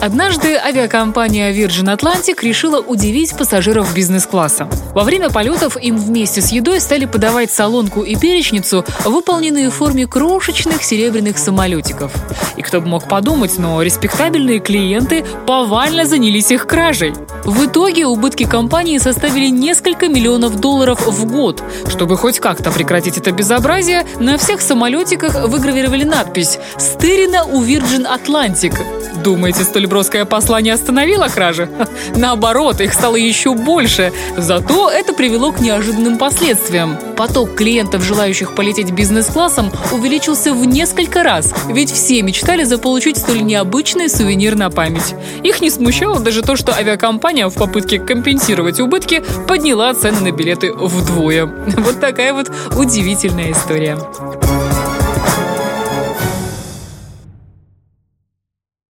Однажды авиакомпания Virgin Atlantic решила удивить пассажиров бизнес-класса. Во время полетов им вместе с едой стали подавать солонку и перечницу, выполненные в форме крошечных серебряных самолетиков. И кто бы мог подумать, но респектабельные клиенты повально занялись их кражей. В итоге убытки компании составили несколько миллионов долларов в год. Чтобы хоть как-то прекратить это безобразие, на всех самолетиках выгравировали надпись «Стырина у Virgin Atlantic». Думаете, столь броское послание остановило кражи? Наоборот, их стало еще больше. Зато это привело к неожиданным последствиям. Поток клиентов, желающих полететь бизнес-классом, увеличился в несколько раз, ведь все мечтали заполучить столь необычный сувенир на память. Их не смущало даже то, что авиакомпания в попытке компенсировать убытки подняла цены на билеты вдвое. Вот такая вот удивительная история.